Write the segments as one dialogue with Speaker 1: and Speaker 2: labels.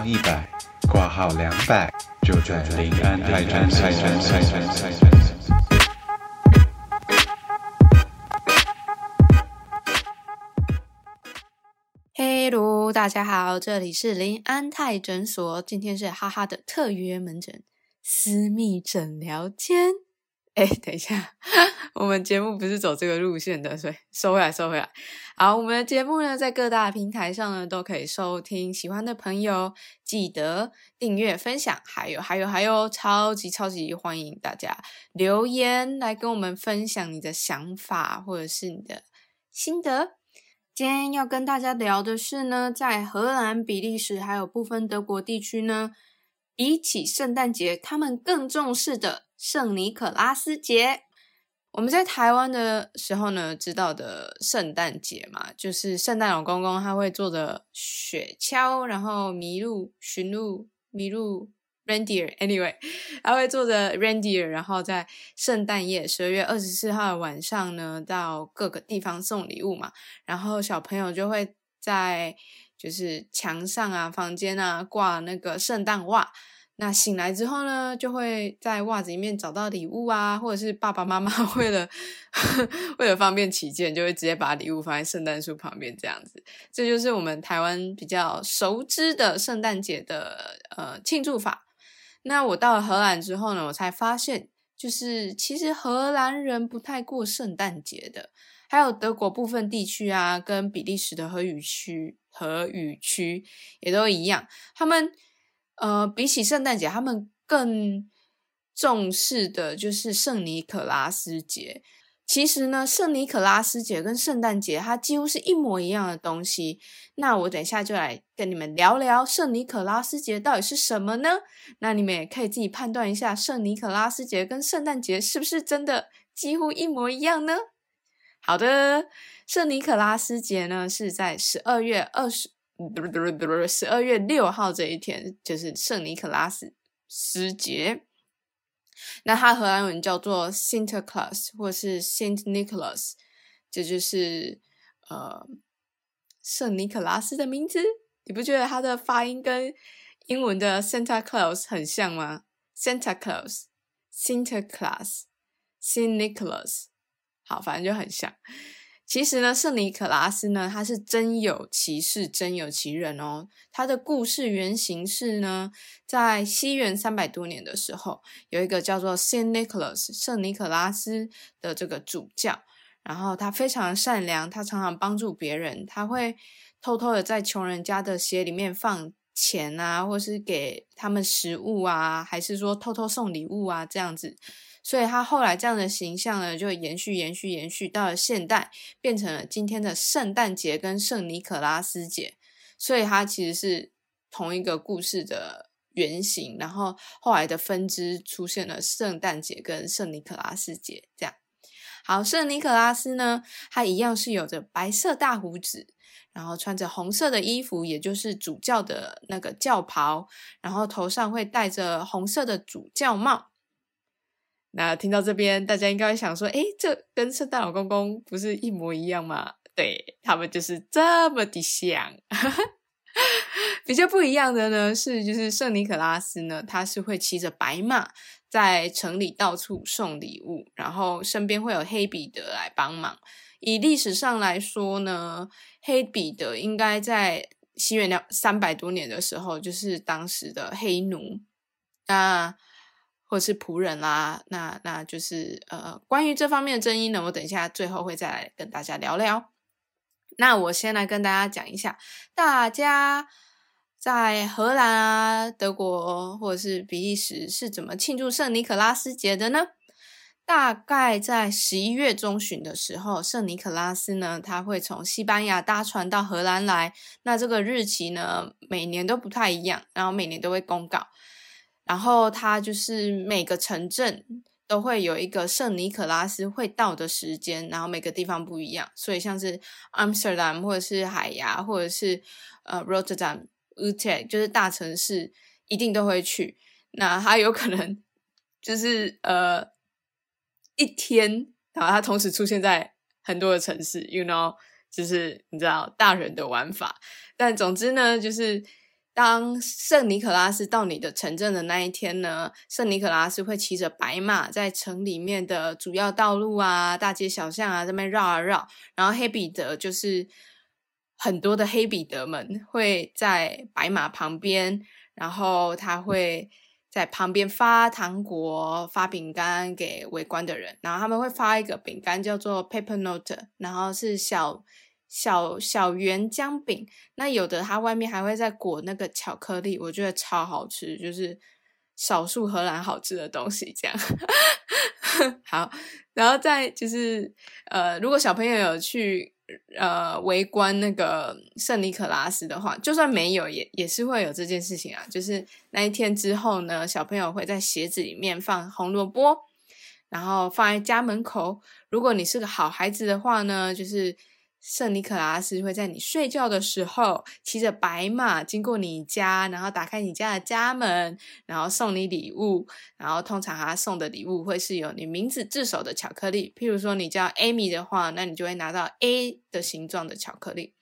Speaker 1: 号一百，挂号两百，就在临安泰诊泰诊泰诊泰诊。
Speaker 2: Hello，大家好，这里是林安泰诊所，今天是哈哈的特约门诊私密诊疗间。哎，等一下，我们节目不是走这个路线的，所以收回来，收回来。好，我们的节目呢，在各大平台上呢都可以收听。喜欢的朋友记得订阅、分享，还有、还有、还有，超级超级欢迎大家留言来跟我们分享你的想法或者是你的心得。今天要跟大家聊的是呢，在荷兰、比利时还有部分德国地区呢，比起圣诞节，他们更重视的。圣尼可拉斯节，我们在台湾的时候呢，知道的圣诞节嘛，就是圣诞老公公他会坐着雪橇，然后麋鹿、驯鹿、麋鹿 （reindeer），anyway，他会坐着 reindeer，然后在圣诞夜十二月二十四号晚上呢，到各个地方送礼物嘛，然后小朋友就会在就是墙上啊、房间啊挂那个圣诞袜。那醒来之后呢，就会在袜子里面找到礼物啊，或者是爸爸妈妈 为了为了方便起见，就会直接把礼物放在圣诞树旁边这样子。这就是我们台湾比较熟知的圣诞节的呃庆祝法。那我到了荷兰之后呢，我才发现，就是其实荷兰人不太过圣诞节的，还有德国部分地区啊，跟比利时的荷语区荷语区也都一样，他们。呃，比起圣诞节，他们更重视的就是圣尼可拉斯节。其实呢，圣尼可拉斯节跟圣诞节它几乎是一模一样的东西。那我等一下就来跟你们聊聊圣尼可拉斯节到底是什么呢？那你们也可以自己判断一下，圣尼可拉斯节跟圣诞节是不是真的几乎一模一样呢？好的，圣尼可拉斯节呢是在十二月二十。十二月六号这一天就是圣尼可拉斯时节，那它荷兰文叫做 Sinterklaas 或是 Saint Nicholas，这就是呃圣尼可拉斯的名字。你不觉得它的发音跟英文的 Santa Claus 很像吗？Santa Claus、Sinterklaas、Saint Nicholas，好，反正就很像。其实呢，圣尼可拉斯呢，他是真有其事，真有其人哦。他的故事原型是呢，在西元三百多年的时候，有一个叫做 Saint Nicholas 圣尼可拉斯的这个主教，然后他非常善良，他常常帮助别人，他会偷偷的在穷人家的鞋里面放钱啊，或是给他们食物啊，还是说偷偷送礼物啊，这样子。所以他后来这样的形象呢，就延续、延续、延续到了现代，变成了今天的圣诞节跟圣尼可拉斯节。所以它其实是同一个故事的原型，然后后来的分支出现了圣诞节跟圣尼可拉斯节这样。好，圣尼可拉斯呢，他一样是有着白色大胡子，然后穿着红色的衣服，也就是主教的那个教袍，然后头上会戴着红色的主教帽。那听到这边，大家应该会想说：“诶，这跟圣诞老公公不是一模一样吗？”对他们就是这么的像。比较不一样的呢，是就是圣尼可拉斯呢，他是会骑着白马在城里到处送礼物，然后身边会有黑彼得来帮忙。以历史上来说呢，黑彼得应该在西元两三百多年的时候，就是当时的黑奴。那或者是仆人啦，那那就是呃，关于这方面的争议呢，我等一下最后会再来跟大家聊聊。那我先来跟大家讲一下，大家在荷兰啊、德国或者是比利时是怎么庆祝圣尼可拉斯节的呢？大概在十一月中旬的时候，圣尼可拉斯呢，他会从西班牙搭船到荷兰来。那这个日期呢，每年都不太一样，然后每年都会公告。然后它就是每个城镇都会有一个圣尼可拉斯会到的时间，然后每个地方不一样，所以像是 Amsterdam 或者是海牙或者是呃 rotterdamut 就是大城市一定都会去。那它有可能就是呃一天，然后它同时出现在很多的城市，you know，就是你知道大人的玩法。但总之呢，就是。当圣尼可拉斯到你的城镇的那一天呢，圣尼可拉斯会骑着白马在城里面的主要道路啊、大街小巷啊这边绕啊绕，然后黑彼得就是很多的黑彼得们会在白马旁边，然后他会在旁边发糖果、发饼干给围观的人，然后他们会发一个饼干叫做 paper note，然后是小。小小圆姜饼，那有的它外面还会再裹那个巧克力，我觉得超好吃，就是少数荷兰好吃的东西。这样 好，然后再就是呃，如果小朋友有去呃围观那个圣尼可拉斯的话，就算没有，也也是会有这件事情啊。就是那一天之后呢，小朋友会在鞋子里面放红萝卜，然后放在家门口。如果你是个好孩子的话呢，就是。圣尼可拉斯会在你睡觉的时候骑着白马经过你家，然后打开你家的家门，然后送你礼物。然后通常他送的礼物会是有你名字字首的巧克力。譬如说你叫 Amy 的话，那你就会拿到 A 的形状的巧克力。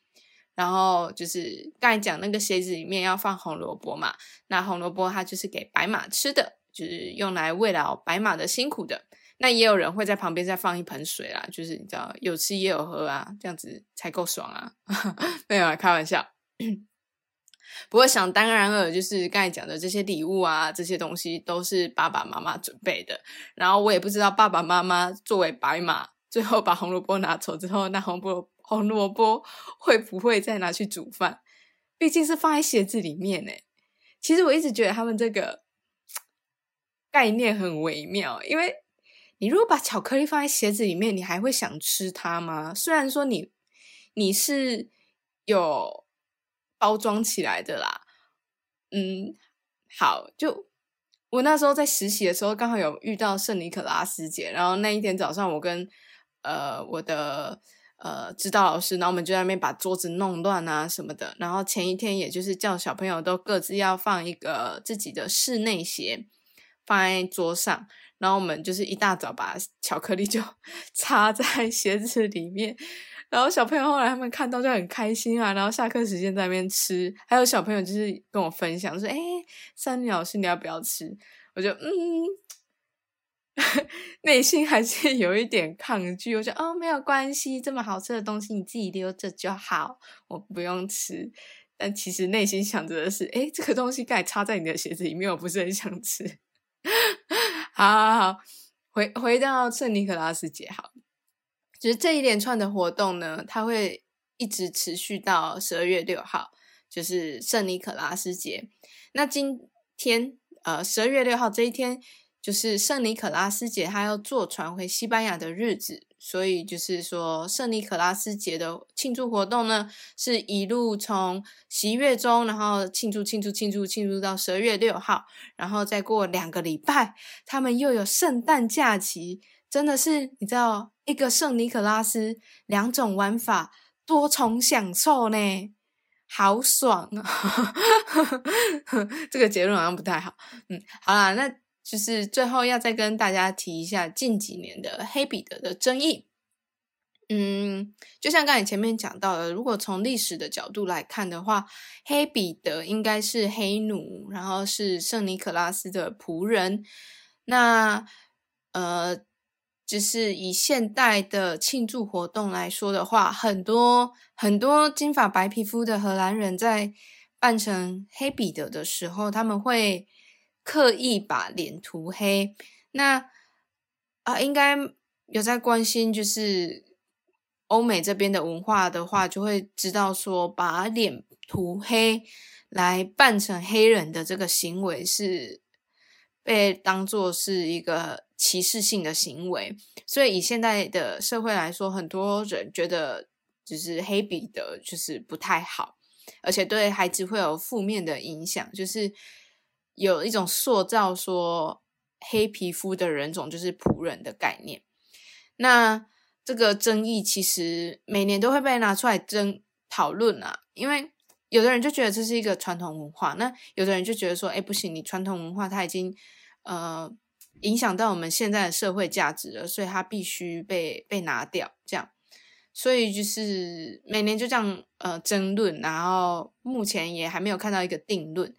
Speaker 2: 然后就是刚才讲那个鞋子里面要放红萝卜嘛，那红萝卜它就是给白马吃的，就是用来慰劳白马的辛苦的。那也有人会在旁边再放一盆水啦，就是你知道有吃也有喝啊，这样子才够爽啊！没有啊，开玩笑。不过想当然了，就是刚才讲的这些礼物啊，这些东西都是爸爸妈妈准备的。然后我也不知道爸爸妈妈作为白马，最后把红萝卜拿走之后，那红萝红萝卜会不会再拿去煮饭？毕竟是放在鞋子里面呢。其实我一直觉得他们这个 概念很微妙，因为。你如果把巧克力放在鞋子里面，你还会想吃它吗？虽然说你你是有包装起来的啦，嗯，好，就我那时候在实习的时候，刚好有遇到圣尼可拉斯节，然后那一天早上，我跟呃我的呃指导老师，然后我们就在那边把桌子弄乱啊什么的，然后前一天也就是叫小朋友都各自要放一个自己的室内鞋放在桌上。然后我们就是一大早把巧克力就 插在鞋子里面，然后小朋友后来他们看到就很开心啊，然后下课时间在那边吃，还有小朋友就是跟我分享说：“哎，三女老师你要不要吃？”我就嗯，内心还是有一点抗拒。我说：“哦，没有关系，这么好吃的东西你自己留着就好，我不用吃。”但其实内心想着的是：“哎，这个东西该插在你的鞋子里面，我不是很想吃。”好，好，好，回回到圣尼可拉斯节，好，就是这一连串的活动呢，它会一直持续到十二月六号，就是圣尼可拉斯节。那今天，呃，十二月六号这一天。就是圣尼可拉斯节，他要坐船回西班牙的日子，所以就是说圣尼可拉斯节的庆祝活动呢，是一路从十一月中，然后庆祝庆祝庆祝庆祝到十二月六号，然后再过两个礼拜，他们又有圣诞假期，真的是你知道一个圣尼可拉斯两种玩法，多重享受呢，好爽啊！这个结论好像不太好，嗯，好啦，那。就是最后要再跟大家提一下近几年的黑彼得的争议。嗯，就像刚才前面讲到的，如果从历史的角度来看的话，黑彼得应该是黑奴，然后是圣尼可拉斯的仆人。那呃，就是以现代的庆祝活动来说的话，很多很多金发白皮肤的荷兰人在扮成黑彼得的时候，他们会。刻意把脸涂黑，那啊，应该有在关心，就是欧美这边的文化的话，就会知道说，把脸涂黑来扮成黑人的这个行为是被当做是一个歧视性的行为，所以以现在的社会来说，很多人觉得就是黑彼得就是不太好，而且对孩子会有负面的影响，就是。有一种塑造说黑皮肤的人种就是仆人的概念，那这个争议其实每年都会被拿出来争讨论啊，因为有的人就觉得这是一个传统文化，那有的人就觉得说，哎，不行，你传统文化它已经呃影响到我们现在的社会价值了，所以它必须被被拿掉，这样。所以就是每年就这样呃争论，然后目前也还没有看到一个定论。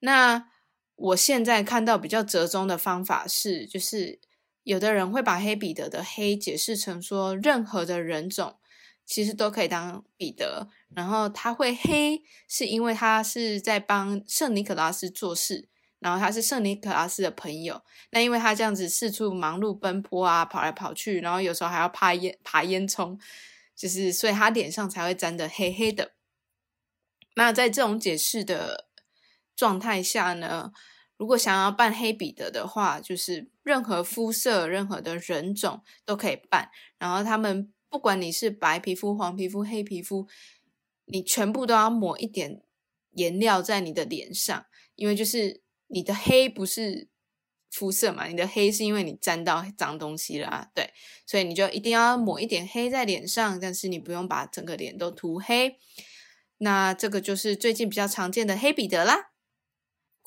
Speaker 2: 那我现在看到比较折中的方法是，就是有的人会把黑彼得的黑解释成说，任何的人种其实都可以当彼得，然后他会黑是因为他是在帮圣尼可拉斯做事，然后他是圣尼可拉斯的朋友。那因为他这样子四处忙碌奔波啊，跑来跑去，然后有时候还要爬烟爬烟囱，就是所以他脸上才会沾的黑黑的。那在这种解释的。状态下呢，如果想要扮黑彼得的话，就是任何肤色、任何的人种都可以扮。然后他们不管你是白皮肤、黄皮肤、黑皮肤，你全部都要抹一点颜料在你的脸上，因为就是你的黑不是肤色嘛，你的黑是因为你沾到脏东西啦，对，所以你就一定要抹一点黑在脸上，但是你不用把整个脸都涂黑。那这个就是最近比较常见的黑彼得啦。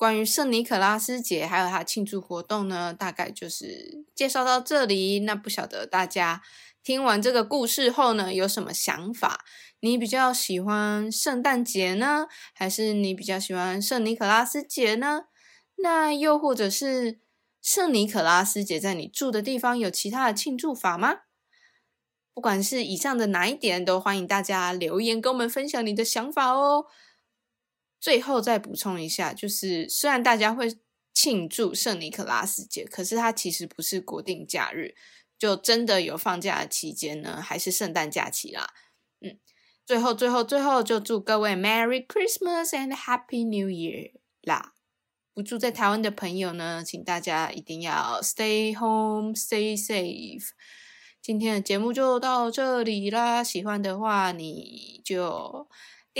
Speaker 2: 关于圣尼可拉斯节还有它庆祝活动呢，大概就是介绍到这里。那不晓得大家听完这个故事后呢，有什么想法？你比较喜欢圣诞节呢，还是你比较喜欢圣尼可拉斯节呢？那又或者是圣尼可拉斯节在你住的地方有其他的庆祝法吗？不管是以上的哪一点，都欢迎大家留言跟我们分享你的想法哦。最后再补充一下，就是虽然大家会庆祝圣尼可拉斯节，可是它其实不是国定假日，就真的有放假的期间呢，还是圣诞假期啦。嗯，最后最后最后就祝各位 Merry Christmas and Happy New Year 啦！不住在台湾的朋友呢，请大家一定要 Stay home, Stay safe。今天的节目就到这里啦，喜欢的话你就。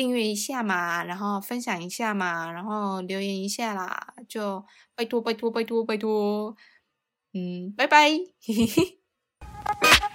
Speaker 2: 订阅一下嘛，然后分享一下嘛，然后留言一下啦，就拜托拜托拜托拜托，嗯，拜拜。嘿嘿嘿。